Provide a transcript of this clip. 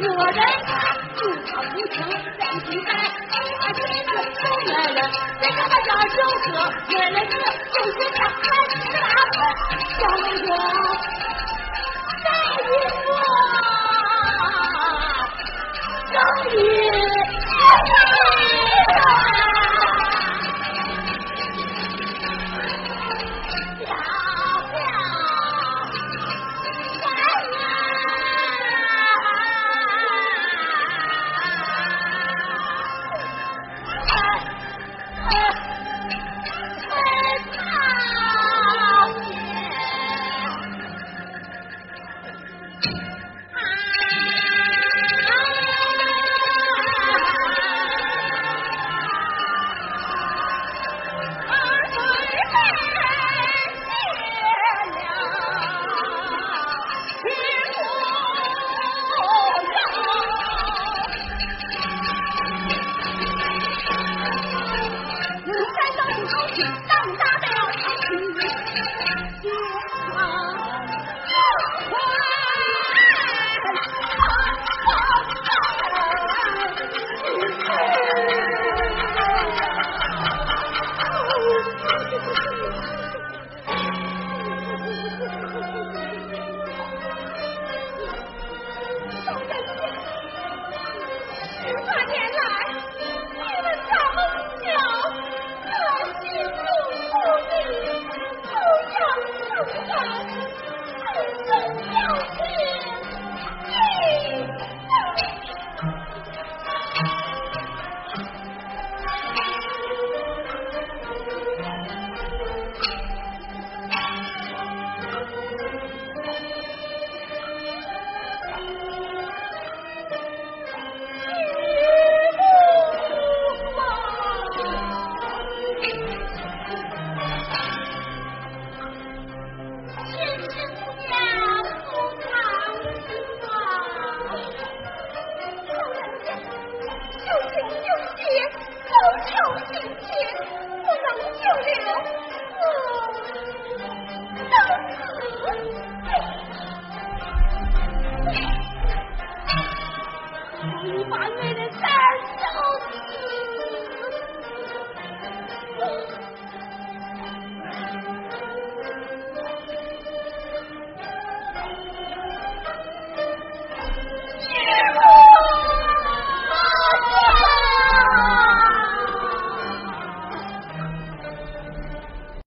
为了你，就是他孩子大婚，小龙说。